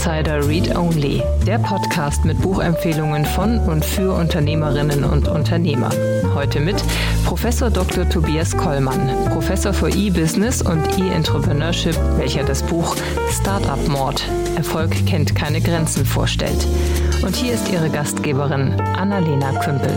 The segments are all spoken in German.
Insider Read Only, der Podcast mit Buchempfehlungen von und für Unternehmerinnen und Unternehmer. Heute mit Professor Dr. Tobias Kollmann, Professor für E-Business und E-Entrepreneurship, welcher das Buch Startup Mord Erfolg kennt keine Grenzen vorstellt. Und hier ist Ihre Gastgeberin Annalena Kümpel.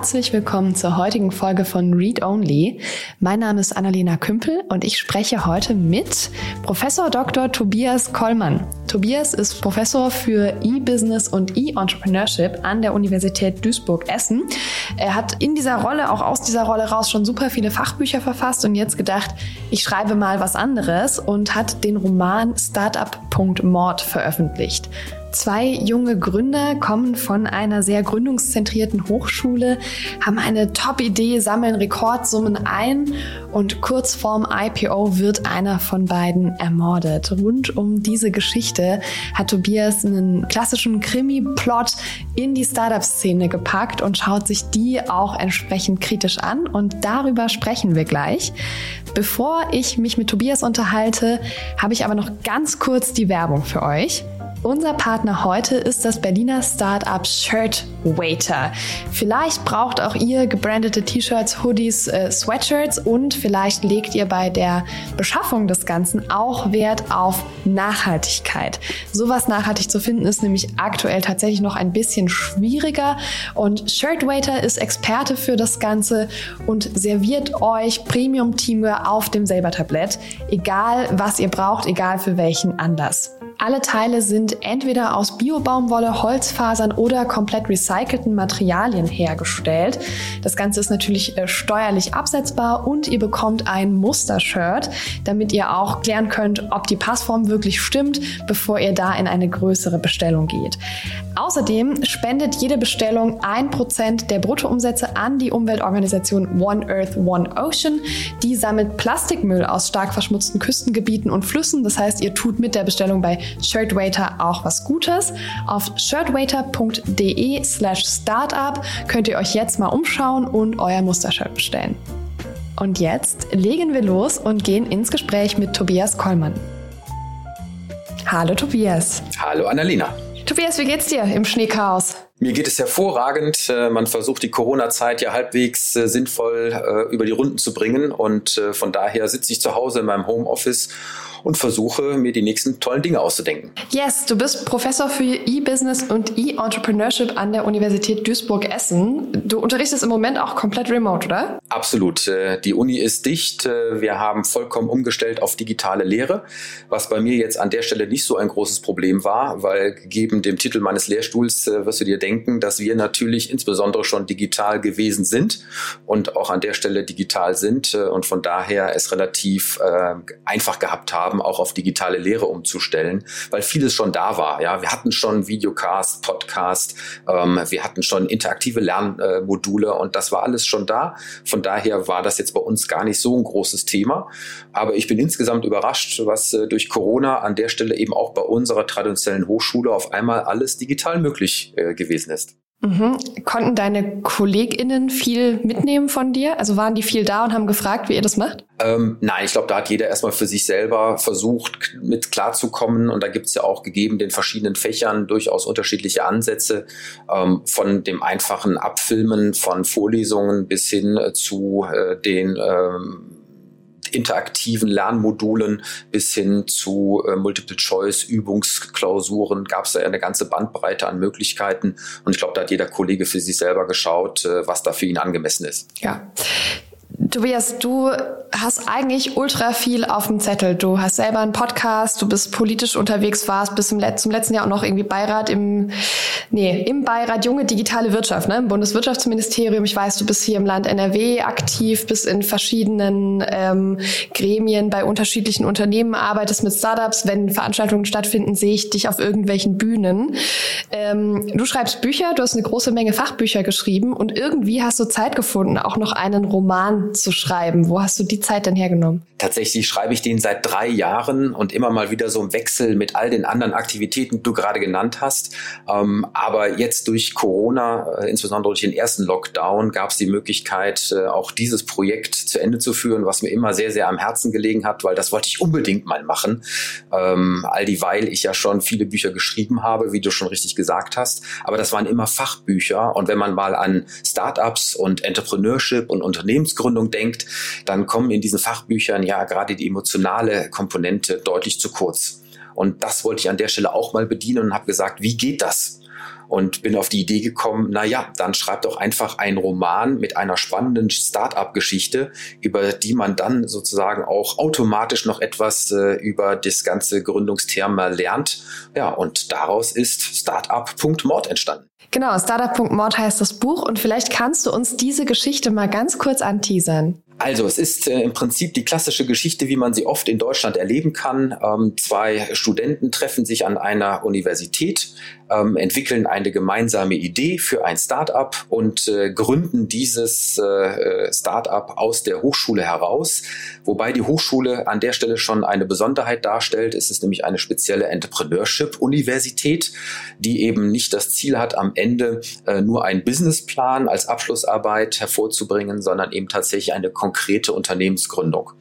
Herzlich willkommen zur heutigen Folge von Read Only. Mein Name ist Annalena Kümpel und ich spreche heute mit Professor Dr. Tobias Kollmann. Tobias ist Professor für E-Business und E-Entrepreneurship an der Universität Duisburg-Essen. Er hat in dieser Rolle, auch aus dieser Rolle raus, schon super viele Fachbücher verfasst und jetzt gedacht, ich schreibe mal was anderes und hat den Roman Startup.mord veröffentlicht. Zwei junge Gründer kommen von einer sehr gründungszentrierten Hochschule, haben eine Top-Idee, sammeln Rekordsummen ein und kurz vorm IPO wird einer von beiden ermordet. Rund um diese Geschichte hat Tobias einen klassischen Krimi-Plot in die Startup-Szene gepackt und schaut sich die auch entsprechend kritisch an und darüber sprechen wir gleich. Bevor ich mich mit Tobias unterhalte, habe ich aber noch ganz kurz die Werbung für euch. Unser Partner heute ist das Berliner Startup Shirtwaiter. Vielleicht braucht auch ihr gebrandete T-Shirts, Hoodies, äh, Sweatshirts und vielleicht legt ihr bei der Beschaffung des Ganzen auch Wert auf Nachhaltigkeit. Sowas nachhaltig zu finden ist nämlich aktuell tatsächlich noch ein bisschen schwieriger und Shirtwaiter ist Experte für das Ganze und serviert euch Premium Teamwear auf dem selber Tablett, egal was ihr braucht, egal für welchen Anlass. Alle Teile sind entweder aus Biobaumwolle, Holzfasern oder komplett recycelten Materialien hergestellt. Das Ganze ist natürlich äh, steuerlich absetzbar und ihr bekommt ein Mustershirt, damit ihr auch klären könnt, ob die Passform wirklich stimmt, bevor ihr da in eine größere Bestellung geht. Außerdem spendet jede Bestellung ein Prozent der Bruttoumsätze an die Umweltorganisation One Earth, One Ocean. Die sammelt Plastikmüll aus stark verschmutzten Küstengebieten und Flüssen. Das heißt, ihr tut mit der Bestellung bei Shirtwaiter auch was Gutes. Auf shirtwaiter.de slash startup könnt ihr euch jetzt mal umschauen und euer Mustershirt bestellen. Und jetzt legen wir los und gehen ins Gespräch mit Tobias Kollmann. Hallo Tobias. Hallo Annalena. Tobias, wie geht's dir im Schneechaos? Mir geht es hervorragend. Äh, man versucht die Corona-Zeit ja halbwegs äh, sinnvoll äh, über die Runden zu bringen. Und von daher sitze ich zu Hause in meinem Homeoffice und versuche mir die nächsten tollen Dinge auszudenken. Yes, du bist Professor für E-Business und E-Entrepreneurship an der Universität Duisburg-Essen. Du unterrichtest im Moment auch komplett remote, oder? Absolut. Äh, die Uni ist dicht. Äh, wir haben vollkommen umgestellt auf digitale Lehre, was bei mir jetzt an der Stelle nicht so ein großes Problem war, weil gegeben dem Titel meines Lehrstuhls äh, wirst du dir denken, dass wir natürlich insbesondere schon digital gewesen sind und auch an der Stelle digital sind und von daher es relativ einfach gehabt haben, haben, auch auf digitale Lehre umzustellen, weil vieles schon da war. Ja, wir hatten schon Videocast, Podcast, ähm, wir hatten schon interaktive Lernmodule und das war alles schon da. Von daher war das jetzt bei uns gar nicht so ein großes Thema. Aber ich bin insgesamt überrascht, was äh, durch Corona an der Stelle eben auch bei unserer traditionellen Hochschule auf einmal alles digital möglich äh, gewesen ist. Mhm. Konnten deine KollegInnen viel mitnehmen von dir? Also waren die viel da und haben gefragt, wie ihr das macht? Ähm, nein, ich glaube, da hat jeder erstmal für sich selber versucht, mit klarzukommen. Und da gibt es ja auch gegeben den verschiedenen Fächern durchaus unterschiedliche Ansätze, ähm, von dem einfachen Abfilmen von Vorlesungen bis hin äh, zu äh, den ähm, interaktiven Lernmodulen bis hin zu äh, Multiple-Choice-Übungsklausuren gab es da eine ganze Bandbreite an Möglichkeiten. Und ich glaube, da hat jeder Kollege für sich selber geschaut, äh, was da für ihn angemessen ist. Ja. Tobias, du hast eigentlich ultra viel auf dem Zettel. Du hast selber einen Podcast, du bist politisch unterwegs, warst bis zum, Let zum letzten Jahr auch noch irgendwie Beirat im, nee, im Beirat Junge Digitale Wirtschaft, ne, im Bundeswirtschaftsministerium. Ich weiß, du bist hier im Land NRW aktiv, bist in verschiedenen ähm, Gremien bei unterschiedlichen Unternehmen, arbeitest mit Startups. Wenn Veranstaltungen stattfinden, sehe ich dich auf irgendwelchen Bühnen. Ähm, du schreibst Bücher, du hast eine große Menge Fachbücher geschrieben und irgendwie hast du Zeit gefunden, auch noch einen Roman zu schreiben? Wo hast du die Zeit denn hergenommen? Tatsächlich schreibe ich den seit drei Jahren und immer mal wieder so im Wechsel mit all den anderen Aktivitäten, die du gerade genannt hast. Ähm, aber jetzt durch Corona, äh, insbesondere durch den ersten Lockdown, gab es die Möglichkeit, äh, auch dieses Projekt zu Ende zu führen, was mir immer sehr, sehr am Herzen gelegen hat, weil das wollte ich unbedingt mal machen. Ähm, all dieweil ich ja schon viele Bücher geschrieben habe, wie du schon richtig gesagt hast. Aber das waren immer Fachbücher. Und wenn man mal an Startups und Entrepreneurship und Unternehmensgründung denkt, dann kommen in diesen Fachbüchern ja gerade die emotionale Komponente deutlich zu kurz. Und das wollte ich an der Stelle auch mal bedienen und habe gesagt, wie geht das? und bin auf die Idee gekommen, na ja, dann schreib doch einfach einen Roman mit einer spannenden Start-up-Geschichte, über die man dann sozusagen auch automatisch noch etwas äh, über das ganze Gründungsthema lernt. Ja, und daraus ist Startup.mord entstanden. Genau, Startup.mord heißt das Buch und vielleicht kannst du uns diese Geschichte mal ganz kurz anteasern. Also es ist äh, im Prinzip die klassische Geschichte, wie man sie oft in Deutschland erleben kann. Ähm, zwei Studenten treffen sich an einer Universität, ähm, entwickeln eine gemeinsame Idee für ein Start-up und äh, gründen dieses äh, äh, Start-up aus der Hochschule heraus. Wobei die Hochschule an der Stelle schon eine Besonderheit darstellt. Es ist nämlich eine spezielle Entrepreneurship-Universität, die eben nicht das Ziel hat, am Ende äh, nur einen Businessplan als Abschlussarbeit hervorzubringen, sondern eben tatsächlich eine konkrete Unternehmensgründung.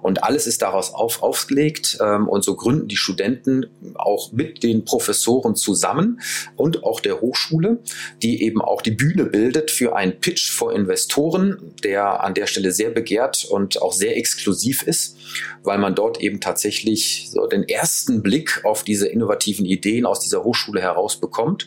Und alles ist daraus auf, aufgelegt ähm, und so gründen die Studenten auch mit den Professoren zusammen und auch der Hochschule, die eben auch die Bühne bildet für einen Pitch vor Investoren, der an der Stelle sehr begehrt und auch sehr exklusiv ist, weil man dort eben tatsächlich so den ersten Blick auf diese innovativen Ideen aus dieser Hochschule heraus bekommt.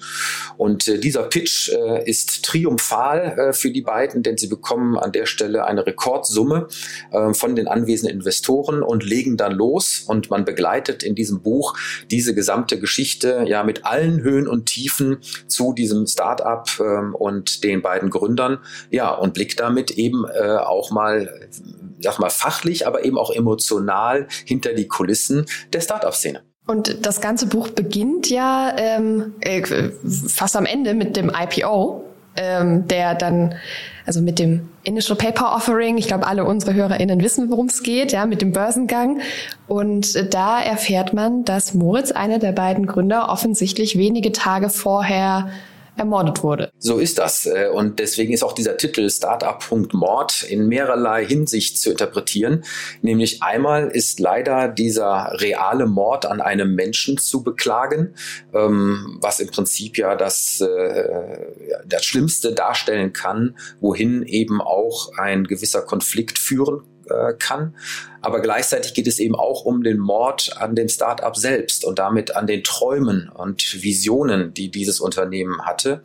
Und äh, dieser Pitch äh, ist triumphal äh, für die beiden, denn sie bekommen an der Stelle eine Rekordsumme äh, von den anwesenden Investoren und legen dann los und man begleitet in diesem Buch diese gesamte Geschichte ja mit allen Höhen Höhen und Tiefen zu diesem Startup ähm, und den beiden Gründern. Ja, und blickt damit eben äh, auch mal, sag mal, fachlich, aber eben auch emotional hinter die Kulissen der Startup-Szene. Und das ganze Buch beginnt ja ähm, äh, fast am Ende mit dem IPO, ähm, der dann also mit dem Initial Paper Offering. Ich glaube, alle unsere HörerInnen wissen, worum es geht, ja, mit dem Börsengang. Und da erfährt man, dass Moritz, einer der beiden Gründer, offensichtlich wenige Tage vorher ermordet wurde. So ist das. Äh, und deswegen ist auch dieser Titel Startup.mord in mehrerlei Hinsicht zu interpretieren. Nämlich einmal ist leider dieser reale Mord an einem Menschen zu beklagen, ähm, was im Prinzip ja das, äh, das Schlimmste darstellen kann, wohin eben auch ein gewisser Konflikt führen äh, kann. Aber gleichzeitig geht es eben auch um den Mord an dem Start-up selbst und damit an den Träumen und Visionen, die dieses Unternehmen hatte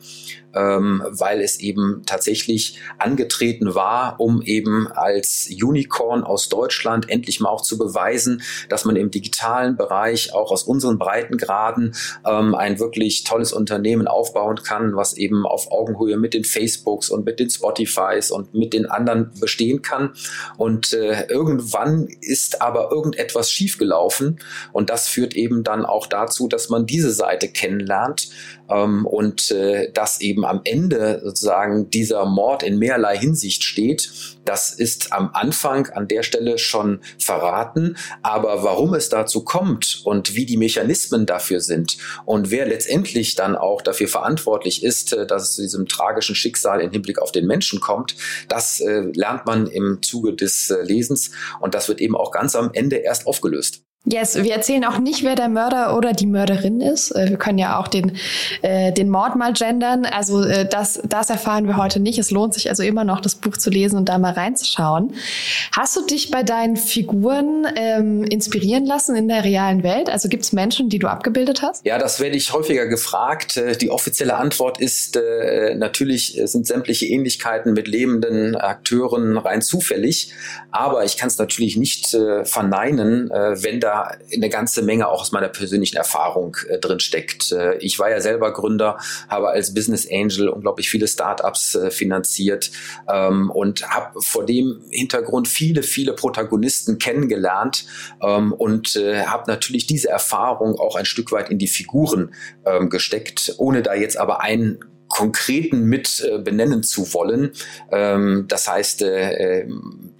ähm, weil es eben tatsächlich angetreten war, um eben als Unicorn aus Deutschland endlich mal auch zu beweisen, dass man im digitalen Bereich auch aus unseren Breitengraden ähm, ein wirklich tolles Unternehmen aufbauen kann, was eben auf Augenhöhe mit den Facebooks und mit den Spotifys und mit den anderen bestehen kann. Und äh, irgendwann ist aber irgendetwas schiefgelaufen. Und das führt eben dann auch dazu, dass man diese Seite kennenlernt ähm, und äh, dass eben am Ende sozusagen dieser Mord in mehrerlei Hinsicht steht. Das ist am Anfang an der Stelle schon verraten, aber warum es dazu kommt und wie die Mechanismen dafür sind und wer letztendlich dann auch dafür verantwortlich ist, äh, dass es zu diesem tragischen Schicksal im Hinblick auf den Menschen kommt, das äh, lernt man im Zuge des äh, Lesens und das wird eben auch ganz am Ende erst aufgelöst. Yes, wir erzählen auch nicht, wer der Mörder oder die Mörderin ist. Äh, wir können ja auch den, äh, den Mord mal gendern. Also äh, das, das erfahren wir heute nicht. Es lohnt sich also immer noch, das Buch zu lesen und da mal reinzuschauen. Hast du dich bei deinen Figuren ähm, inspirieren lassen in der realen Welt? Also gibt es Menschen, die du abgebildet hast? Ja, das werde ich häufiger gefragt. Äh, die offizielle Antwort ist, äh, natürlich sind sämtliche Ähnlichkeiten mit lebenden Akteuren rein zufällig. Aber ich kann es natürlich nicht äh, verneinen, äh, wenn da eine ganze Menge auch aus meiner persönlichen Erfahrung äh, drin steckt. Äh, ich war ja selber Gründer, habe als Business Angel unglaublich viele Startups äh, finanziert ähm, und habe vor dem Hintergrund viele, viele Protagonisten kennengelernt ähm, und äh, habe natürlich diese Erfahrung auch ein Stück weit in die Figuren ähm, gesteckt, ohne da jetzt aber einen Konkreten mit äh, benennen zu wollen. Ähm, das heißt, äh, äh,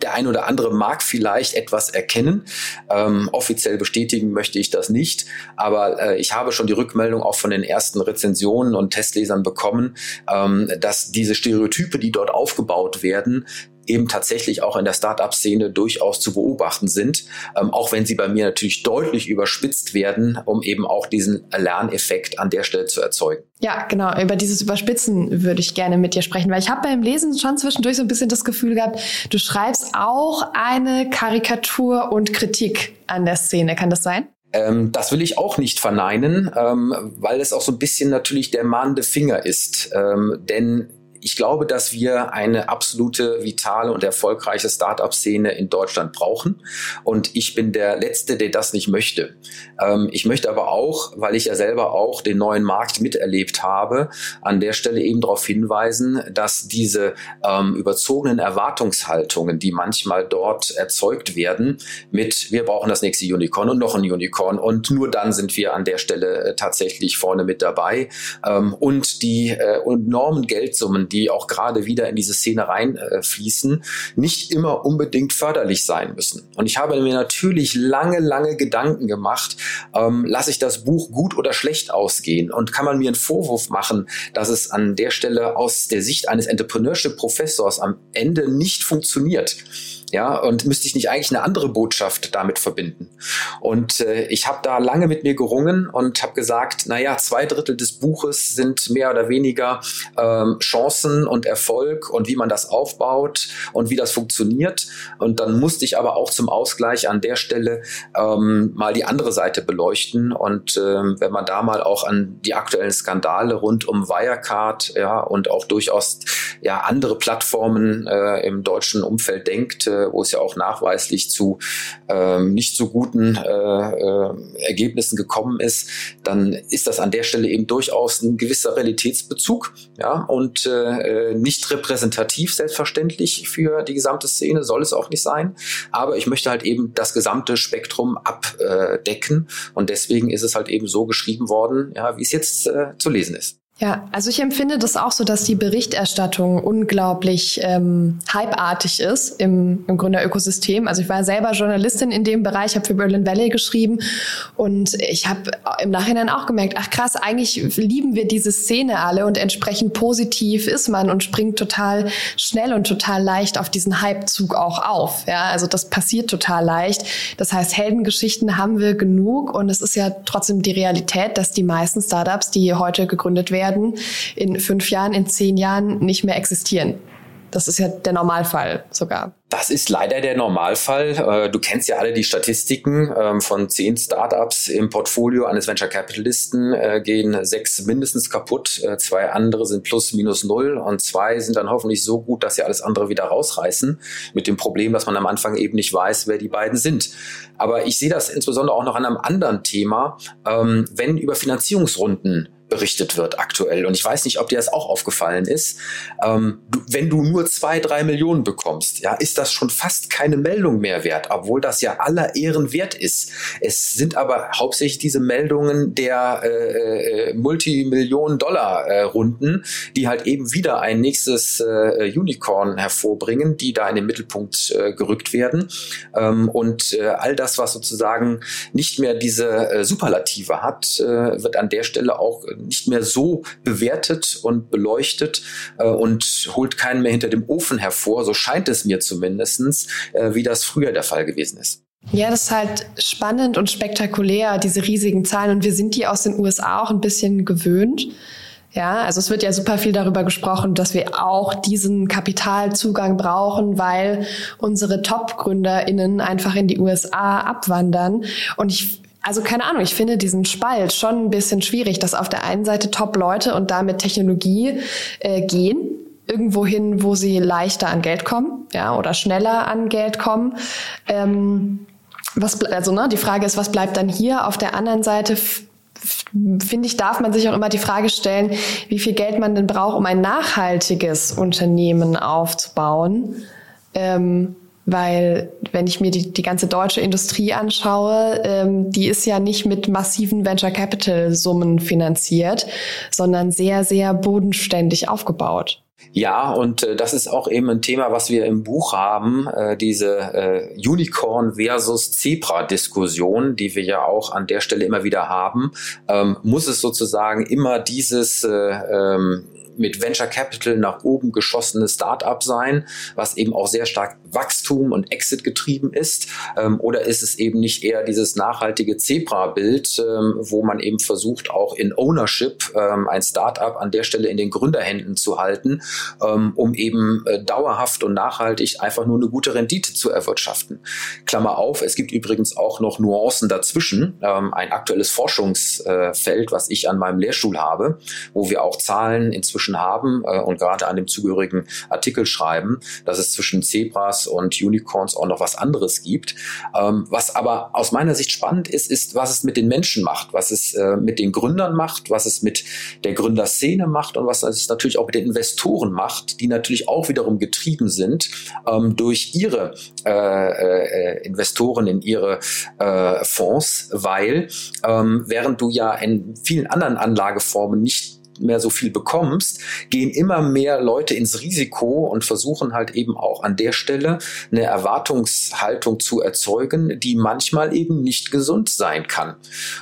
der ein oder andere mag vielleicht etwas erkennen. Ähm, offiziell bestätigen möchte ich das nicht, aber äh, ich habe schon die Rückmeldung auch von den ersten Rezensionen und Testlesern bekommen, ähm, dass diese Stereotype, die dort aufgebaut werden, eben tatsächlich auch in der Startup-Szene durchaus zu beobachten sind, ähm, auch wenn sie bei mir natürlich deutlich überspitzt werden, um eben auch diesen Lerneffekt an der Stelle zu erzeugen. Ja, genau. Über dieses Überspitzen würde ich gerne mit dir sprechen, weil ich habe beim Lesen schon zwischendurch so ein bisschen das Gefühl gehabt, du schreibst auch eine Karikatur und Kritik an der Szene. Kann das sein? Ähm, das will ich auch nicht verneinen, ähm, weil es auch so ein bisschen natürlich der mahnende Finger ist. Ähm, denn ich glaube, dass wir eine absolute vitale und erfolgreiche Startup-Szene in Deutschland brauchen. Und ich bin der Letzte, der das nicht möchte. Ähm, ich möchte aber auch, weil ich ja selber auch den neuen Markt miterlebt habe, an der Stelle eben darauf hinweisen, dass diese ähm, überzogenen Erwartungshaltungen, die manchmal dort erzeugt werden, mit wir brauchen das nächste Unicorn und noch ein Unicorn und nur dann sind wir an der Stelle äh, tatsächlich vorne mit dabei ähm, und die äh, enormen Geldsummen, die auch gerade wieder in diese Szene reinfließen, äh, nicht immer unbedingt förderlich sein müssen. Und ich habe mir natürlich lange, lange Gedanken gemacht, ähm, lasse ich das Buch gut oder schlecht ausgehen und kann man mir einen Vorwurf machen, dass es an der Stelle aus der Sicht eines Entrepreneurship-Professors am Ende nicht funktioniert. Ja, und müsste ich nicht eigentlich eine andere Botschaft damit verbinden? Und äh, ich habe da lange mit mir gerungen und habe gesagt, naja, zwei Drittel des Buches sind mehr oder weniger ähm, Chancen und Erfolg und wie man das aufbaut und wie das funktioniert. Und dann musste ich aber auch zum Ausgleich an der Stelle ähm, mal die andere Seite beleuchten. Und ähm, wenn man da mal auch an die aktuellen Skandale rund um Wirecard ja, und auch durchaus ja, andere Plattformen äh, im deutschen Umfeld denkt, äh, wo es ja auch nachweislich zu ähm, nicht so guten äh, äh, Ergebnissen gekommen ist, dann ist das an der Stelle eben durchaus ein gewisser Realitätsbezug ja, und äh, nicht repräsentativ selbstverständlich für die gesamte Szene, soll es auch nicht sein. Aber ich möchte halt eben das gesamte Spektrum abdecken und deswegen ist es halt eben so geschrieben worden, ja, wie es jetzt äh, zu lesen ist. Ja, also ich empfinde das auch so, dass die Berichterstattung unglaublich ähm, hypeartig ist im, im Gründerökosystem. Also ich war selber Journalistin in dem Bereich, habe für Berlin Valley geschrieben und ich habe im Nachhinein auch gemerkt, ach krass, eigentlich lieben wir diese Szene alle und entsprechend positiv ist man und springt total schnell und total leicht auf diesen Hypezug auch auf. Ja, also das passiert total leicht. Das heißt, Heldengeschichten haben wir genug und es ist ja trotzdem die Realität, dass die meisten Startups, die heute gegründet werden, werden, in fünf Jahren, in zehn Jahren nicht mehr existieren. Das ist ja der Normalfall sogar. Das ist leider der Normalfall. Äh, du kennst ja alle die Statistiken. Ähm, von zehn Startups im Portfolio eines Venture Capitalisten äh, gehen sechs mindestens kaputt. Äh, zwei andere sind plus minus null und zwei sind dann hoffentlich so gut, dass sie alles andere wieder rausreißen. Mit dem Problem, dass man am Anfang eben nicht weiß, wer die beiden sind. Aber ich sehe das insbesondere auch noch an einem anderen Thema. Ähm, wenn über Finanzierungsrunden berichtet wird aktuell. Und ich weiß nicht, ob dir das auch aufgefallen ist. Ähm, du, wenn du nur zwei, drei Millionen bekommst, ja, ist das schon fast keine Meldung mehr wert, obwohl das ja aller Ehren wert ist. Es sind aber hauptsächlich diese Meldungen der äh, äh, Multimillionen-Dollar-Runden, die halt eben wieder ein nächstes äh, Unicorn hervorbringen, die da in den Mittelpunkt äh, gerückt werden. Ähm, und äh, all das, was sozusagen nicht mehr diese äh, Superlative hat, äh, wird an der Stelle auch nicht mehr so bewertet und beleuchtet äh, und holt keinen mehr hinter dem Ofen hervor, so scheint es mir zumindestens, äh, wie das früher der Fall gewesen ist. Ja, das ist halt spannend und spektakulär, diese riesigen Zahlen. Und wir sind die aus den USA auch ein bisschen gewöhnt. Ja, also es wird ja super viel darüber gesprochen, dass wir auch diesen Kapitalzugang brauchen, weil unsere Top-GründerInnen einfach in die USA abwandern. Und ich also keine Ahnung, ich finde diesen Spalt schon ein bisschen schwierig, dass auf der einen Seite Top-Leute und damit Technologie äh, gehen, irgendwo hin, wo sie leichter an Geld kommen, ja, oder schneller an Geld kommen. Ähm, was, also ne, die Frage ist, was bleibt dann hier? Auf der anderen Seite finde ich, darf man sich auch immer die Frage stellen, wie viel Geld man denn braucht, um ein nachhaltiges Unternehmen aufzubauen. Ähm, Weil wenn ich mir die, die ganze deutsche Industrie anschaue, ähm, die ist ja nicht mit massiven Venture Capital Summen finanziert, sondern sehr, sehr bodenständig aufgebaut. Ja, und äh, das ist auch eben ein Thema, was wir im Buch haben, äh, diese äh, Unicorn versus Zebra-Diskussion, die wir ja auch an der Stelle immer wieder haben. Ähm, muss es sozusagen immer dieses äh, ähm, mit Venture Capital nach oben geschossene Startup sein, was eben auch sehr stark Wachstum und Exit getrieben ist? Ähm, oder ist es eben nicht eher dieses nachhaltige Zebra-Bild, ähm, wo man eben versucht, auch in Ownership ähm, ein Startup an der Stelle in den Gründerhänden zu halten, ähm, um eben äh, dauerhaft und nachhaltig einfach nur eine gute Rendite zu erwirtschaften? Klammer auf, es gibt übrigens auch noch Nuancen dazwischen. Ähm, ein aktuelles Forschungsfeld, was ich an meinem Lehrstuhl habe, wo wir auch Zahlen inzwischen inzwischen haben äh, und gerade an dem zugehörigen Artikel schreiben, dass es zwischen Zebras und Unicorns auch noch was anderes gibt. Ähm, was aber aus meiner Sicht spannend ist, ist, was es mit den Menschen macht, was es äh, mit den Gründern macht, was es mit der Gründerszene macht und was es natürlich auch mit den Investoren macht, die natürlich auch wiederum getrieben sind ähm, durch ihre äh, äh, Investoren in ihre äh, Fonds, weil ähm, während du ja in vielen anderen Anlageformen nicht mehr so viel bekommst, gehen immer mehr Leute ins Risiko und versuchen halt eben auch an der Stelle eine Erwartungshaltung zu erzeugen, die manchmal eben nicht gesund sein kann.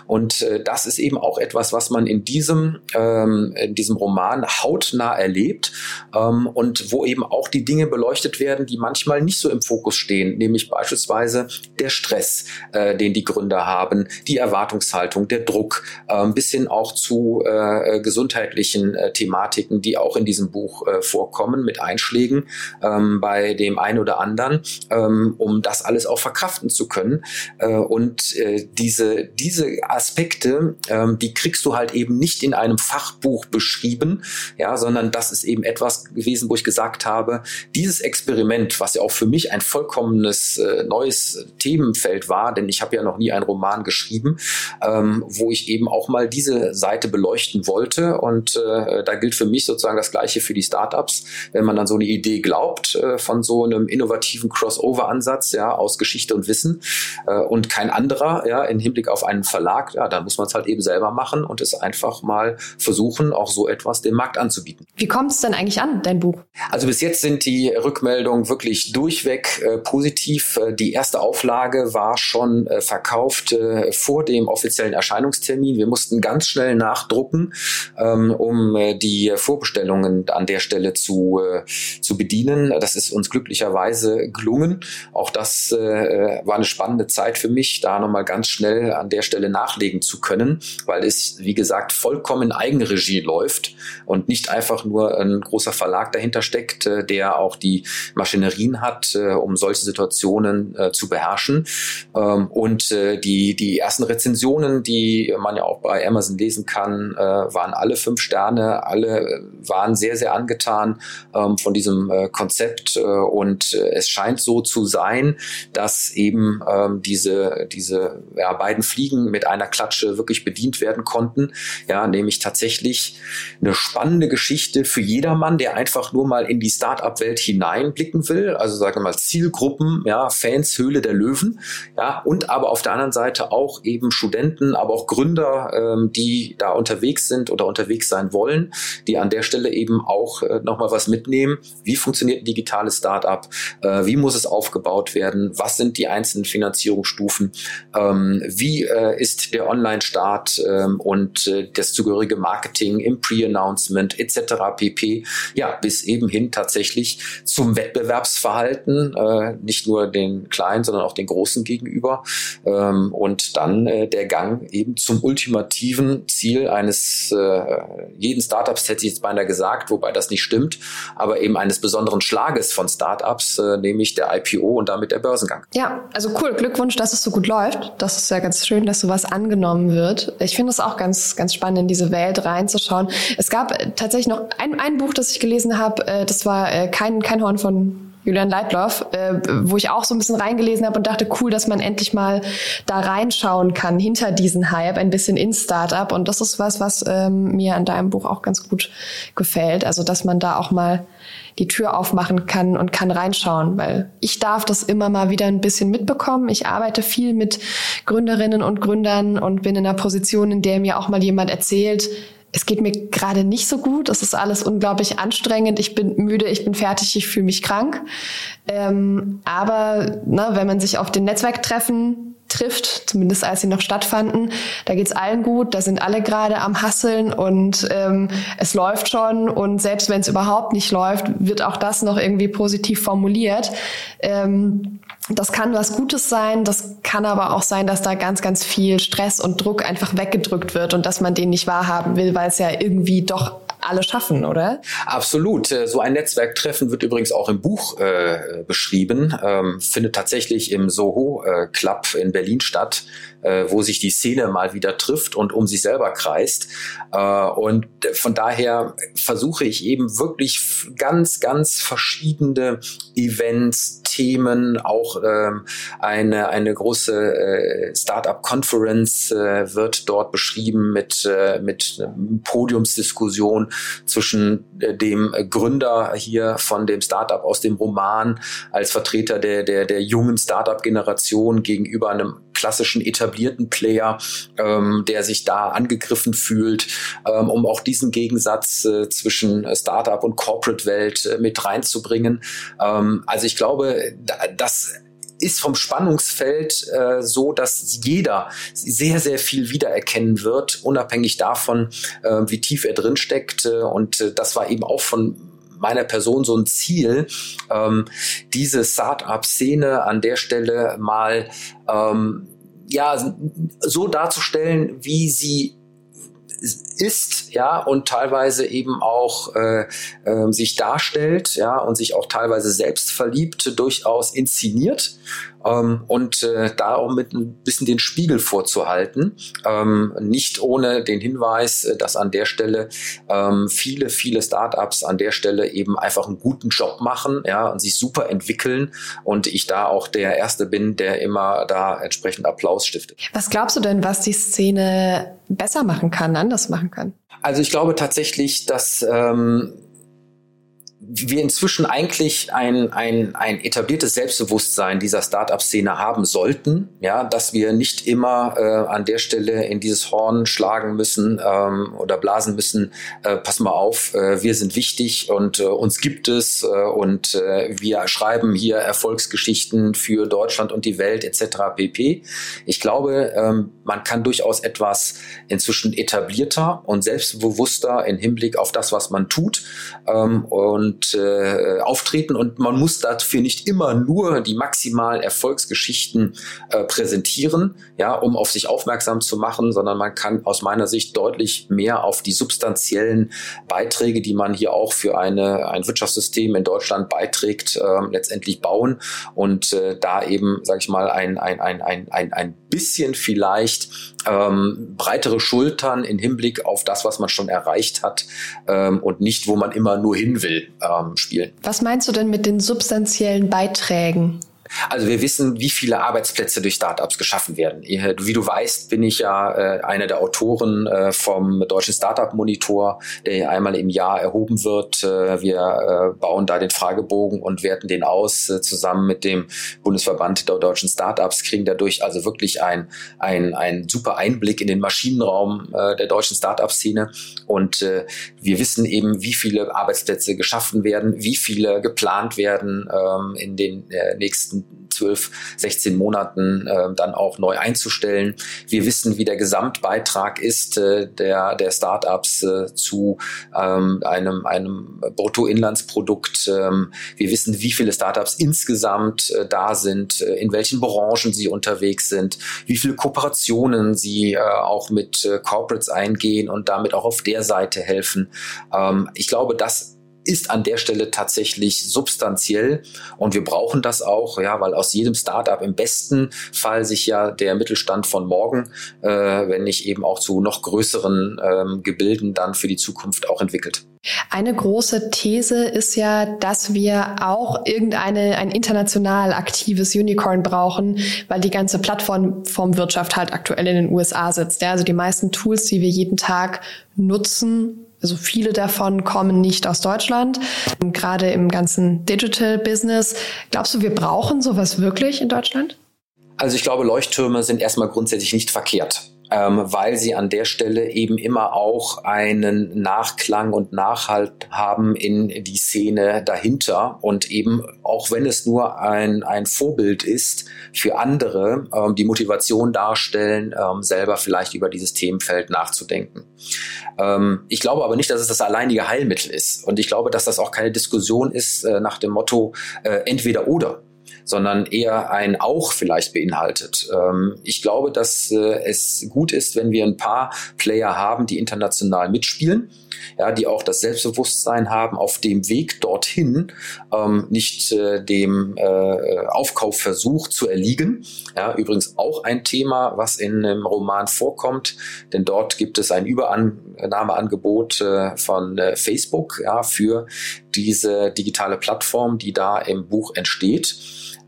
Und äh, das ist eben auch etwas, was man in diesem, ähm, in diesem Roman hautnah erlebt ähm, und wo eben auch die Dinge beleuchtet werden, die manchmal nicht so im Fokus stehen, nämlich beispielsweise der Stress, äh, den die Gründer haben, die Erwartungshaltung, der Druck, äh, bis hin auch zu äh, Gesundheit gesundheitlichen äh, Thematiken, die auch in diesem Buch äh, vorkommen, mit Einschlägen ähm, bei dem einen oder anderen, ähm, um das alles auch verkraften zu können. Äh, und äh, diese, diese Aspekte, ähm, die kriegst du halt eben nicht in einem Fachbuch beschrieben, ja, sondern das ist eben etwas gewesen, wo ich gesagt habe, dieses Experiment, was ja auch für mich ein vollkommenes äh, neues Themenfeld war, denn ich habe ja noch nie einen Roman geschrieben, ähm, wo ich eben auch mal diese Seite beleuchten wollte und und äh, da gilt für mich sozusagen das Gleiche für die Startups. Wenn man dann so eine Idee glaubt äh, von so einem innovativen Crossover-Ansatz, ja, aus Geschichte und Wissen äh, und kein anderer, ja, im Hinblick auf einen Verlag, ja, dann muss man es halt eben selber machen und es einfach mal versuchen, auch so etwas dem Markt anzubieten. Wie kommt es denn eigentlich an, dein Buch? Also bis jetzt sind die Rückmeldungen wirklich durchweg äh, positiv. Äh, die erste Auflage war schon äh, verkauft äh, vor dem offiziellen Erscheinungstermin. Wir mussten ganz schnell nachdrucken. Ähm, um äh, die Vorbestellungen an der Stelle zu, äh, zu bedienen. Das ist uns glücklicherweise gelungen. Auch das äh, war eine spannende Zeit für mich, da nochmal ganz schnell an der Stelle nachlegen zu können, weil es, wie gesagt, vollkommen in Eigenregie läuft und nicht einfach nur ein großer Verlag dahinter steckt, der auch die Maschinerien hat, um solche Situationen zu beherrschen. Ähm, und die, die ersten Rezensionen, die man ja auch bei Amazon lesen kann, waren alle fünf Sterne. Alle waren sehr, sehr angetan ähm, von diesem äh, Konzept äh, und äh, es scheint so zu sein, dass eben ähm, diese, diese ja, beiden Fliegen mit einer Klatsche wirklich bedient werden konnten. Ja, nämlich tatsächlich eine spannende Geschichte für jedermann, der einfach nur mal in die Start-up-Welt hineinblicken will. Also sagen wir mal Zielgruppen, ja, Fans, Höhle der Löwen, ja, und aber auf der anderen Seite auch eben Studenten, aber auch Gründer, ähm, die da unterwegs sind oder unterwegs unterwegs sein wollen, die an der Stelle eben auch äh, nochmal was mitnehmen. Wie funktioniert ein digitales Startup? Äh, wie muss es aufgebaut werden? Was sind die einzelnen Finanzierungsstufen? Ähm, wie äh, ist der Online-Start ähm, und äh, das zugehörige Marketing im Pre-Announcement etc. pp. Ja, bis eben hin tatsächlich zum Wettbewerbsverhalten, äh, nicht nur den kleinen, sondern auch den großen gegenüber. Ähm, und dann äh, der Gang eben zum ultimativen Ziel eines äh, jeden Startups hätte ich jetzt beinahe gesagt, wobei das nicht stimmt, aber eben eines besonderen Schlages von Startups, äh, nämlich der IPO und damit der Börsengang. Ja, also cool. Glückwunsch, dass es so gut läuft. Das ist ja ganz schön, dass sowas angenommen wird. Ich finde es auch ganz, ganz spannend, in diese Welt reinzuschauen. Es gab tatsächlich noch ein, ein Buch, das ich gelesen habe, äh, das war äh, kein, kein Horn von Julian Leitloff, äh, wo ich auch so ein bisschen reingelesen habe und dachte, cool, dass man endlich mal da reinschauen kann, hinter diesen Hype, ein bisschen in Startup. Und das ist was, was ähm, mir an deinem Buch auch ganz gut gefällt. Also, dass man da auch mal die Tür aufmachen kann und kann reinschauen, weil ich darf das immer mal wieder ein bisschen mitbekommen. Ich arbeite viel mit Gründerinnen und Gründern und bin in einer Position, in der mir auch mal jemand erzählt, es geht mir gerade nicht so gut. Es ist alles unglaublich anstrengend. Ich bin müde, ich bin fertig, ich fühle mich krank. Ähm, aber ne, wenn man sich auf den Netzwerktreffen trifft, zumindest als sie noch stattfanden, da geht's allen gut, da sind alle gerade am Hasseln und ähm, es läuft schon und selbst wenn es überhaupt nicht läuft, wird auch das noch irgendwie positiv formuliert. Ähm, das kann was Gutes sein, das kann aber auch sein, dass da ganz, ganz viel Stress und Druck einfach weggedrückt wird und dass man den nicht wahrhaben will, weil es ja irgendwie doch alle schaffen, oder? Absolut. Äh, so ein Netzwerktreffen wird übrigens auch im Buch äh, beschrieben, ähm, findet tatsächlich im Soho äh, Club in Berlin statt, äh, wo sich die Szene mal wieder trifft und um sich selber kreist. Äh, und von daher versuche ich eben wirklich ganz, ganz verschiedene Events, Themen, auch ähm, eine, eine große äh, Startup-Conference äh, wird dort beschrieben mit, äh, mit Podiumsdiskussion zwischen äh, dem Gründer hier von dem Startup aus dem Roman als Vertreter der, der, der jungen Startup-Generation gegenüber einem klassischen etablierten Player, ähm, der sich da angegriffen fühlt, ähm, um auch diesen Gegensatz äh, zwischen Startup und Corporate-Welt äh, mit reinzubringen. Ähm, also ich glaube, das ist vom Spannungsfeld äh, so, dass jeder sehr, sehr viel wiedererkennen wird, unabhängig davon, äh, wie tief er drin steckt. Äh, und äh, das war eben auch von meiner Person so ein Ziel, ähm, diese Start-up-Szene an der Stelle mal ähm, ja so darzustellen, wie sie ist, ja, und teilweise eben auch äh, äh, sich darstellt, ja, und sich auch teilweise selbst verliebt, durchaus inszeniert ähm, und äh, da auch mit ein bisschen den Spiegel vorzuhalten. Ähm, nicht ohne den Hinweis, äh, dass an der Stelle ähm, viele, viele Startups an der Stelle eben einfach einen guten Job machen ja, und sich super entwickeln und ich da auch der Erste bin, der immer da entsprechend Applaus stiftet. Was glaubst du denn, was die Szene besser machen kann, anders machen kann? Also ich glaube tatsächlich, dass ähm, wir inzwischen eigentlich ein, ein, ein etabliertes Selbstbewusstsein dieser Startup-Szene haben sollten, ja, dass wir nicht immer äh, an der Stelle in dieses Horn schlagen müssen ähm, oder blasen müssen, äh, pass mal auf, äh, wir sind wichtig und äh, uns gibt es äh, und äh, wir schreiben hier Erfolgsgeschichten für Deutschland und die Welt etc. pp. Ich glaube, ähm, man kann durchaus etwas inzwischen etablierter und selbstbewusster im Hinblick auf das, was man tut ähm, und und äh, auftreten. Und man muss dafür nicht immer nur die maximalen Erfolgsgeschichten äh, präsentieren, ja, um auf sich aufmerksam zu machen, sondern man kann aus meiner Sicht deutlich mehr auf die substanziellen Beiträge, die man hier auch für eine, ein Wirtschaftssystem in Deutschland beiträgt, äh, letztendlich bauen und äh, da eben, sage ich mal, ein, ein, ein, ein, ein, ein bisschen vielleicht ähm, breitere Schultern in Hinblick auf das, was man schon erreicht hat ähm, und nicht, wo man immer nur hin will, ähm, spielen. Was meinst du denn mit den substanziellen Beiträgen? Also wir wissen, wie viele Arbeitsplätze durch Startups geschaffen werden. Wie du weißt, bin ich ja äh, einer der Autoren äh, vom Deutschen Startup Monitor, der einmal im Jahr erhoben wird. Äh, wir äh, bauen da den Fragebogen und werten den aus äh, zusammen mit dem Bundesverband der deutschen Startups, kriegen dadurch also wirklich ein, ein, ein super Einblick in den Maschinenraum äh, der deutschen Startup-Szene. Und wir wissen eben, wie viele Arbeitsplätze geschaffen werden, wie viele geplant werden ähm, in den nächsten 12, 16 Monaten äh, dann auch neu einzustellen. Wir wissen, wie der Gesamtbeitrag ist äh, der, der Startups äh, zu ähm, einem, einem Bruttoinlandsprodukt. Ähm, wir wissen, wie viele Startups insgesamt äh, da sind, äh, in welchen Branchen sie unterwegs sind, wie viele Kooperationen sie äh, auch mit äh, Corporates eingehen und damit auch auf der Seite helfen. Ähm, ich glaube, das ist an der Stelle tatsächlich substanziell und wir brauchen das auch, ja, weil aus jedem Startup im besten Fall sich ja der Mittelstand von morgen, äh, wenn nicht eben auch zu noch größeren ähm, Gebilden dann für die Zukunft auch entwickelt. Eine große These ist ja, dass wir auch irgendeine ein international aktives Unicorn brauchen, weil die ganze Plattformwirtschaft halt aktuell in den USA sitzt. Ja, also die meisten Tools, die wir jeden Tag nutzen, also viele davon kommen nicht aus Deutschland, gerade im ganzen Digital Business. Glaubst du, wir brauchen sowas wirklich in Deutschland? Also ich glaube, Leuchttürme sind erstmal grundsätzlich nicht verkehrt ähm, weil sie an der Stelle eben immer auch einen Nachklang und Nachhalt haben in die Szene dahinter. Und eben auch wenn es nur ein, ein Vorbild ist für andere, ähm, die Motivation darstellen, ähm, selber vielleicht über dieses Themenfeld nachzudenken. Ähm, ich glaube aber nicht, dass es das alleinige Heilmittel ist. Und ich glaube, dass das auch keine Diskussion ist äh, nach dem Motto äh, entweder oder sondern eher ein auch vielleicht beinhaltet. Ähm, ich glaube, dass äh, es gut ist, wenn wir ein paar Player haben, die international mitspielen, ja, die auch das Selbstbewusstsein haben, auf dem Weg dorthin ähm, nicht äh, dem äh, Aufkaufversuch zu erliegen. Ja, übrigens auch ein Thema, was in einem Roman vorkommt, denn dort gibt es ein Überannahmeangebot äh, von äh, Facebook ja, für diese digitale Plattform, die da im Buch entsteht.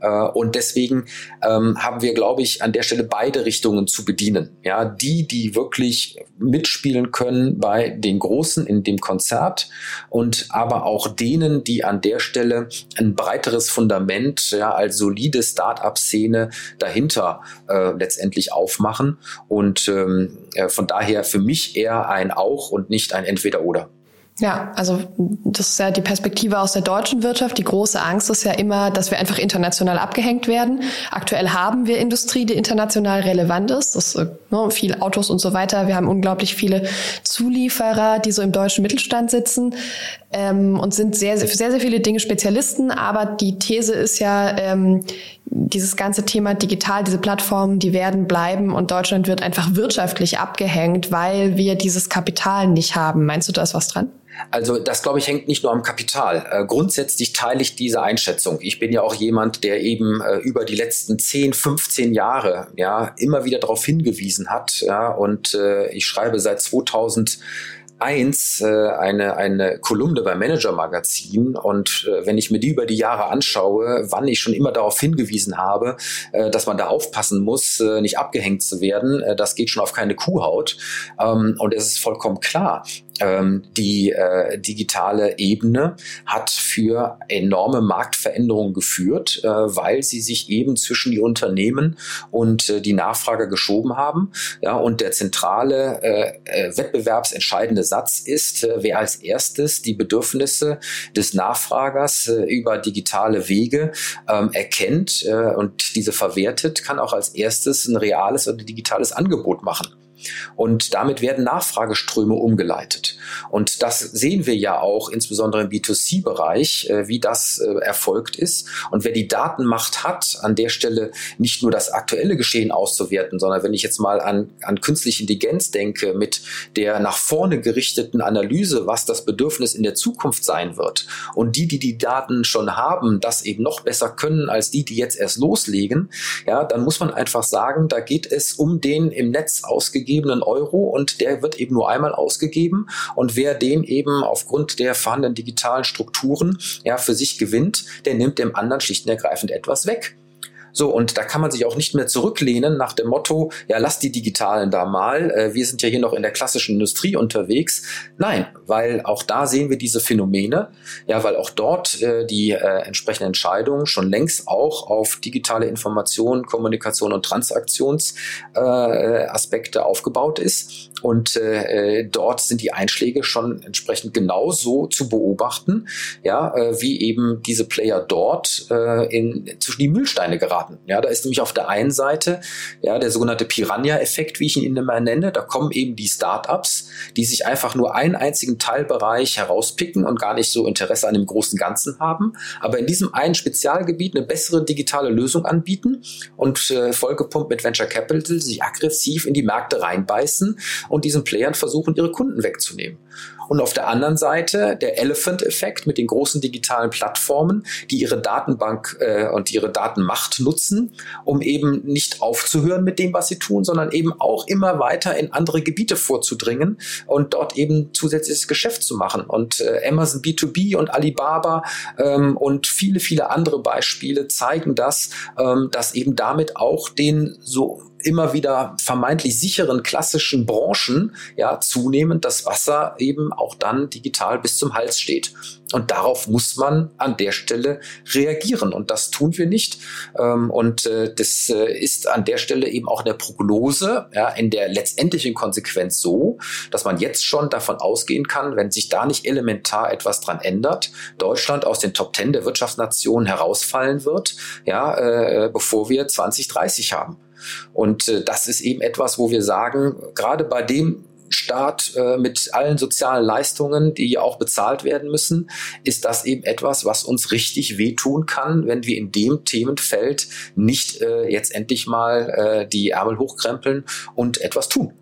Äh, und deswegen ähm, haben wir, glaube ich, an der Stelle beide Richtungen zu bedienen. Ja, die, die wirklich mitspielen können bei den Großen in dem Konzert und aber auch denen, die an der Stelle ein breiteres Fundament ja, als solide Start-up-Szene dahinter äh, letztendlich aufmachen. Und ähm, äh, von daher für mich eher ein Auch und nicht ein Entweder-Oder. Ja, also das ist ja die Perspektive aus der deutschen Wirtschaft. Die große Angst ist ja immer, dass wir einfach international abgehängt werden. Aktuell haben wir Industrie, die international relevant ist. Das äh, ne, viel Autos und so weiter. Wir haben unglaublich viele Zulieferer, die so im deutschen Mittelstand sitzen ähm, und sind sehr, sehr, sehr, sehr viele Dinge Spezialisten. Aber die These ist ja, ähm, dieses ganze Thema digital, diese Plattformen, die werden bleiben und Deutschland wird einfach wirtschaftlich abgehängt, weil wir dieses Kapital nicht haben. Meinst du, da ist was dran? Also das, glaube ich, hängt nicht nur am Kapital. Äh, grundsätzlich teile ich diese Einschätzung. Ich bin ja auch jemand, der eben äh, über die letzten 10, 15 Jahre ja immer wieder darauf hingewiesen hat. Ja, und äh, ich schreibe seit 2000 1 äh, eine, eine Kolumne beim Manager Magazin und äh, wenn ich mir die über die Jahre anschaue, wann ich schon immer darauf hingewiesen habe, äh, dass man da aufpassen muss, äh, nicht abgehängt zu werden, äh, das geht schon auf keine Kuhhaut. Ähm, und es ist vollkommen klar, die äh, digitale Ebene hat für enorme Marktveränderungen geführt, äh, weil sie sich eben zwischen die Unternehmen und äh, die Nachfrage geschoben haben. Ja, und der zentrale äh, äh, wettbewerbsentscheidende Satz ist, äh, wer als erstes die Bedürfnisse des Nachfragers über digitale Wege ähm, erkennt und diese verwertet, kann auch als erstes ein reales oder digitales Angebot machen. Und damit werden Nachfrageströme umgeleitet. Und das sehen wir ja auch insbesondere im B2C-Bereich, äh, wie das äh, erfolgt ist. Und wer die Datenmacht hat, an der Stelle nicht nur das aktuelle Geschehen auszuwerten, sondern wenn ich jetzt mal an, an künstliche Intelligenz denke, mit der nach vorne gerichteten Analyse, was das Bedürfnis in der Zukunft sein wird. Und die, die die Daten schon haben, das eben noch besser können als die, die jetzt erst loslegen, ja, dann muss man einfach sagen, da geht es um den im Netz ausgegebenen ausgegebenen Euro und der wird eben nur einmal ausgegeben. Und wer den eben aufgrund der vorhandenen digitalen Strukturen ja für sich gewinnt, der nimmt dem anderen schlicht und ergreifend etwas weg. So, und da kann man sich auch nicht mehr zurücklehnen nach dem Motto, ja, lass die Digitalen da mal, äh, wir sind ja hier noch in der klassischen Industrie unterwegs. Nein, weil auch da sehen wir diese Phänomene, ja, weil auch dort äh, die äh, entsprechenden Entscheidungen schon längst auch auf digitale Information, Kommunikation und Transaktionsaspekte aufgebaut ist. Und dort sind die Einschläge schon entsprechend genauso zu beobachten, ja, wie eben diese Player dort in, zwischen die Mühlsteine geraten Daten. Ja, da ist nämlich auf der einen Seite ja der sogenannte Piranha-Effekt, wie ich ihn immer nenne. Da kommen eben die Startups, die sich einfach nur einen einzigen Teilbereich herauspicken und gar nicht so Interesse an dem großen Ganzen haben, aber in diesem einen Spezialgebiet eine bessere digitale Lösung anbieten und äh, vollgepumpt mit Venture Capital sich aggressiv in die Märkte reinbeißen und diesen Playern versuchen, ihre Kunden wegzunehmen. Und auf der anderen Seite der Elephant-Effekt mit den großen digitalen Plattformen, die ihre Datenbank äh, und ihre Datenmacht nutzen, um eben nicht aufzuhören mit dem, was sie tun, sondern eben auch immer weiter in andere Gebiete vorzudringen und dort eben zusätzliches Geschäft zu machen. Und äh, Amazon B2B und Alibaba ähm, und viele, viele andere Beispiele zeigen das, ähm, dass eben damit auch den so immer wieder vermeintlich sicheren klassischen Branchen ja zunehmend das Wasser eben auch dann digital bis zum Hals steht. Und darauf muss man an der Stelle reagieren. Und das tun wir nicht. Ähm, und äh, das äh, ist an der Stelle eben auch in der Prognose, ja, in der letztendlichen Konsequenz so, dass man jetzt schon davon ausgehen kann, wenn sich da nicht elementar etwas dran ändert, Deutschland aus den Top Ten der Wirtschaftsnationen herausfallen wird, ja, äh, bevor wir 2030 haben. Und äh, das ist eben etwas, wo wir sagen, gerade bei dem Staat äh, mit allen sozialen Leistungen, die ja auch bezahlt werden müssen, ist das eben etwas, was uns richtig wehtun kann, wenn wir in dem Themenfeld nicht äh, jetzt endlich mal äh, die Ärmel hochkrempeln und etwas tun.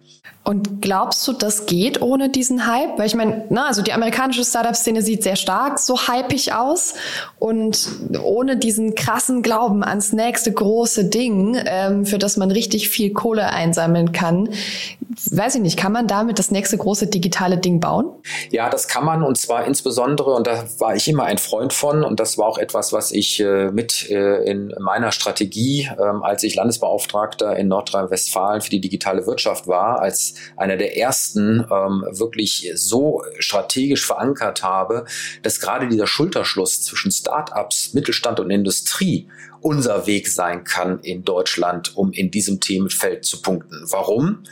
Und glaubst du, das geht ohne diesen Hype? Weil ich meine, na, also die amerikanische Startup-Szene sieht sehr stark so hypig aus und ohne diesen krassen Glauben ans nächste große Ding, ähm, für das man richtig viel Kohle einsammeln kann, weiß ich nicht, kann man damit das nächste große digitale Ding bauen? Ja, das kann man und zwar insbesondere, und da war ich immer ein Freund von und das war auch etwas, was ich äh, mit äh, in meiner Strategie, äh, als ich Landesbeauftragter in Nordrhein-Westfalen für die digitale Wirtschaft war, als einer der ersten ähm, wirklich so strategisch verankert habe, dass gerade dieser Schulterschluss zwischen Startups, Mittelstand und Industrie unser Weg sein kann in Deutschland, um in diesem Themenfeld zu punkten. Warum?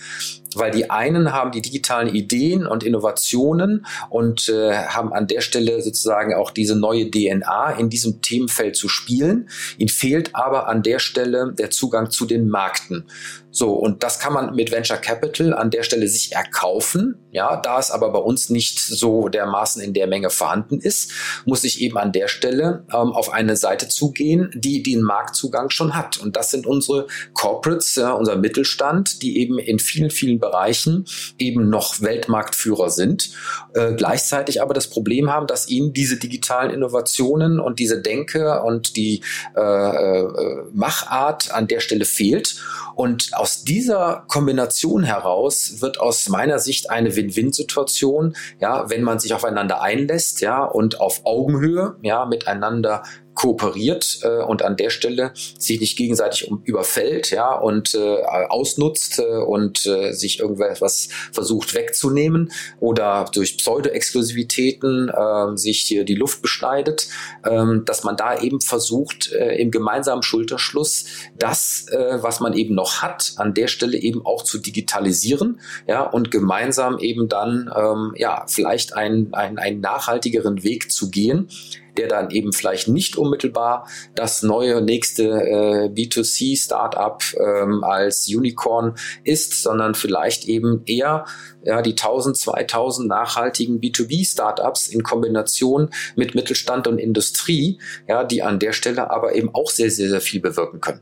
weil die einen haben die digitalen Ideen und Innovationen und äh, haben an der Stelle sozusagen auch diese neue DNA in diesem Themenfeld zu spielen. Ihnen fehlt aber an der Stelle der Zugang zu den Märkten. So, und das kann man mit Venture Capital an der Stelle sich erkaufen. Ja, da es aber bei uns nicht so dermaßen in der Menge vorhanden ist, muss ich eben an der Stelle ähm, auf eine Seite zugehen, die den Marktzugang schon hat. Und das sind unsere Corporates, ja, unser Mittelstand, die eben in vielen, vielen Bereichen eben noch Weltmarktführer sind, äh, gleichzeitig aber das Problem haben, dass ihnen diese digitalen Innovationen und diese Denke und die äh, äh, Machart an der Stelle fehlt. Und aus dieser Kombination heraus wird aus meiner Sicht eine Win-Win-Situation, ja, wenn man sich aufeinander einlässt, ja, und auf Augenhöhe, ja, miteinander kooperiert äh, und an der Stelle sich nicht gegenseitig um, überfällt, ja, und äh, ausnutzt äh, und äh, sich irgendwas versucht wegzunehmen oder durch Pseudo-Exklusivitäten äh, sich hier die Luft beschneidet, äh, dass man da eben versucht, äh, im gemeinsamen Schulterschluss das, äh, was man eben noch hat, an der Stelle eben auch zu digitalisieren, ja, und gemeinsam eben dann, ähm, ja, vielleicht einen, einen, einen nachhaltigeren Weg zu gehen, der dann eben vielleicht nicht unmittelbar das neue nächste äh, B2C-Startup ähm, als Unicorn ist, sondern vielleicht eben eher ja, die 1000, 2000 nachhaltigen B2B-Startups in Kombination mit Mittelstand und Industrie, ja, die an der Stelle aber eben auch sehr, sehr, sehr viel bewirken können.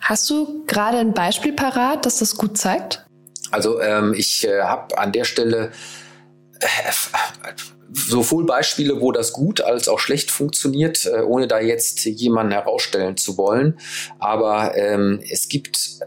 Hast du gerade ein Beispiel parat, das das gut zeigt? Also ähm, ich äh, habe an der Stelle äh, sowohl Beispiele, wo das gut als auch schlecht funktioniert, äh, ohne da jetzt jemanden herausstellen zu wollen. Aber ähm, es gibt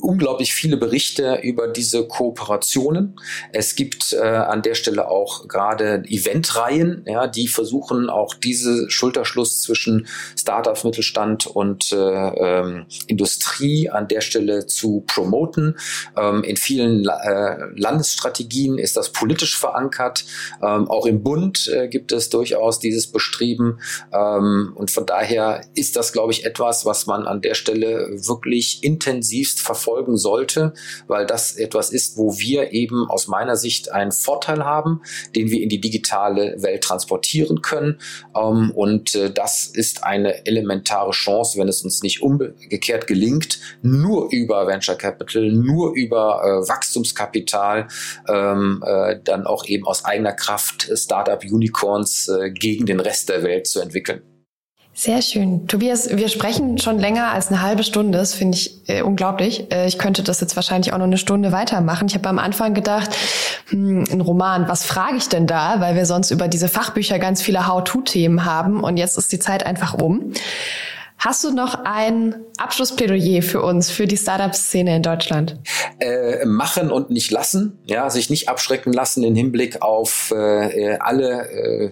unglaublich viele Berichte über diese Kooperationen. Es gibt äh, an der Stelle auch gerade Eventreihen, ja, die versuchen auch diese Schulterschluss zwischen Startups, Mittelstand und äh, ähm, Industrie an der Stelle zu promoten. Ähm, in vielen äh, Landesstrategien ist das politisch verankert. Ähm, auch im Bund äh, gibt es durchaus dieses Bestreben. Ähm, und von daher ist das, glaube ich, etwas, was man an der Stelle wirklich intensivst verfolgt verfolgen sollte, weil das etwas ist, wo wir eben aus meiner Sicht einen Vorteil haben, den wir in die digitale Welt transportieren können. Ähm, und äh, das ist eine elementare Chance, wenn es uns nicht umgekehrt gelingt, nur über Venture Capital, nur über äh, Wachstumskapital, ähm, äh, dann auch eben aus eigener Kraft Startup Unicorns äh, gegen den Rest der Welt zu entwickeln. Sehr schön. Tobias, wir sprechen schon länger als eine halbe Stunde. Das finde ich äh, unglaublich. Äh, ich könnte das jetzt wahrscheinlich auch noch eine Stunde weitermachen. Ich habe am Anfang gedacht, hm, ein Roman, was frage ich denn da? Weil wir sonst über diese Fachbücher ganz viele How-To-Themen haben und jetzt ist die Zeit einfach um. Hast du noch ein Abschlussplädoyer für uns, für die Startup-Szene in Deutschland? Äh, machen und nicht lassen, ja, sich nicht abschrecken lassen im Hinblick auf äh, alle äh,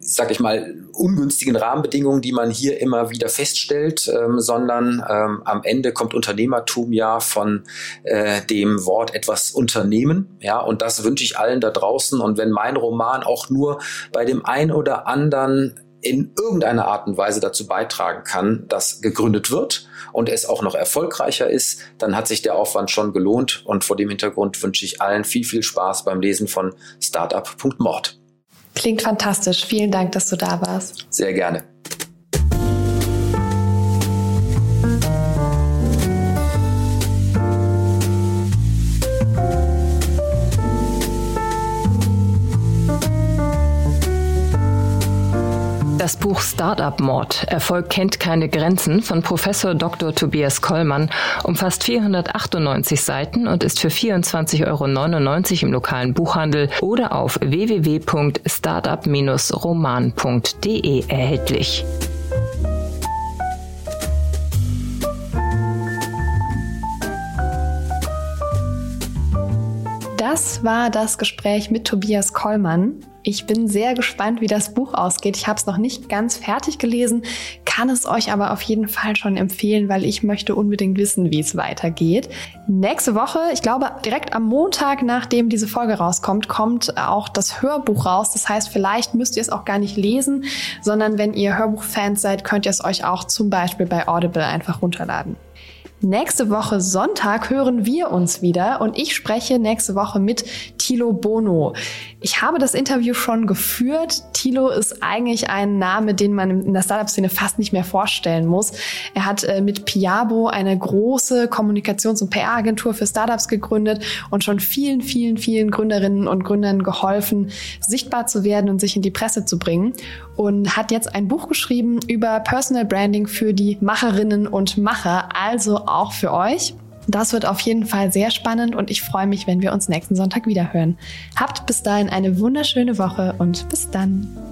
sag ich mal, ungünstigen Rahmenbedingungen, die man hier immer wieder feststellt, ähm, sondern ähm, am Ende kommt Unternehmertum ja von äh, dem Wort etwas unternehmen. Ja, und das wünsche ich allen da draußen. Und wenn mein Roman auch nur bei dem einen oder anderen in irgendeiner Art und Weise dazu beitragen kann, dass gegründet wird und es auch noch erfolgreicher ist, dann hat sich der Aufwand schon gelohnt. Und vor dem Hintergrund wünsche ich allen viel, viel Spaß beim Lesen von Startup.mord. Klingt fantastisch. Vielen Dank, dass du da warst. Sehr gerne. Buch Startup Mord Erfolg kennt keine Grenzen von Professor Dr. Tobias Kollmann umfasst 498 Seiten und ist für 24,99 Euro im lokalen Buchhandel oder auf www.startup-roman.de erhältlich. Das war das Gespräch mit Tobias Kollmann. Ich bin sehr gespannt, wie das Buch ausgeht. Ich habe es noch nicht ganz fertig gelesen, kann es euch aber auf jeden Fall schon empfehlen, weil ich möchte unbedingt wissen, wie es weitergeht. Nächste Woche, ich glaube direkt am Montag, nachdem diese Folge rauskommt, kommt auch das Hörbuch raus. Das heißt, vielleicht müsst ihr es auch gar nicht lesen, sondern wenn ihr Hörbuchfans seid, könnt ihr es euch auch zum Beispiel bei Audible einfach runterladen. Nächste Woche Sonntag hören wir uns wieder und ich spreche nächste Woche mit Thilo Bono. Ich habe das Interview schon geführt. Thilo ist eigentlich ein Name, den man in der Startup-Szene fast nicht mehr vorstellen muss. Er hat äh, mit Piabo eine große Kommunikations- und PR-Agentur für Startups gegründet und schon vielen, vielen, vielen Gründerinnen und Gründern geholfen, sichtbar zu werden und sich in die Presse zu bringen. Und hat jetzt ein Buch geschrieben über Personal Branding für die Macherinnen und Macher, also auch für euch. Das wird auf jeden Fall sehr spannend und ich freue mich, wenn wir uns nächsten Sonntag wieder hören. Habt bis dahin eine wunderschöne Woche und bis dann.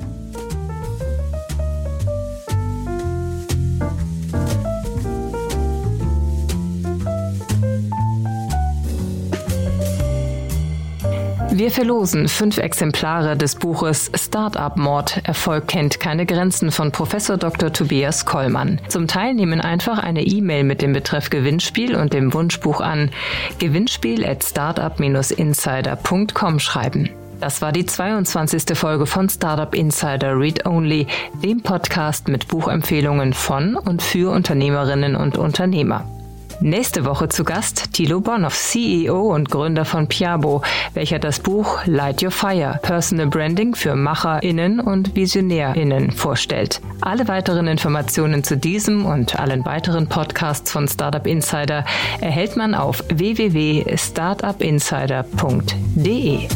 Wir verlosen fünf Exemplare des Buches Startup Mord Erfolg kennt keine Grenzen von Professor Dr. Tobias Kollmann. Zum Teilnehmen einfach eine E-Mail mit dem Betreff Gewinnspiel und dem Wunschbuch an gewinnspiel at startup-insider.com schreiben. Das war die 22. Folge von Startup Insider Read Only, dem Podcast mit Buchempfehlungen von und für Unternehmerinnen und Unternehmer. Nächste Woche zu Gast Thilo Bonhoff, CEO und Gründer von Piabo, welcher das Buch Light Your Fire, Personal Branding für MacherInnen und VisionärInnen vorstellt. Alle weiteren Informationen zu diesem und allen weiteren Podcasts von Startup Insider erhält man auf www.startupinsider.de.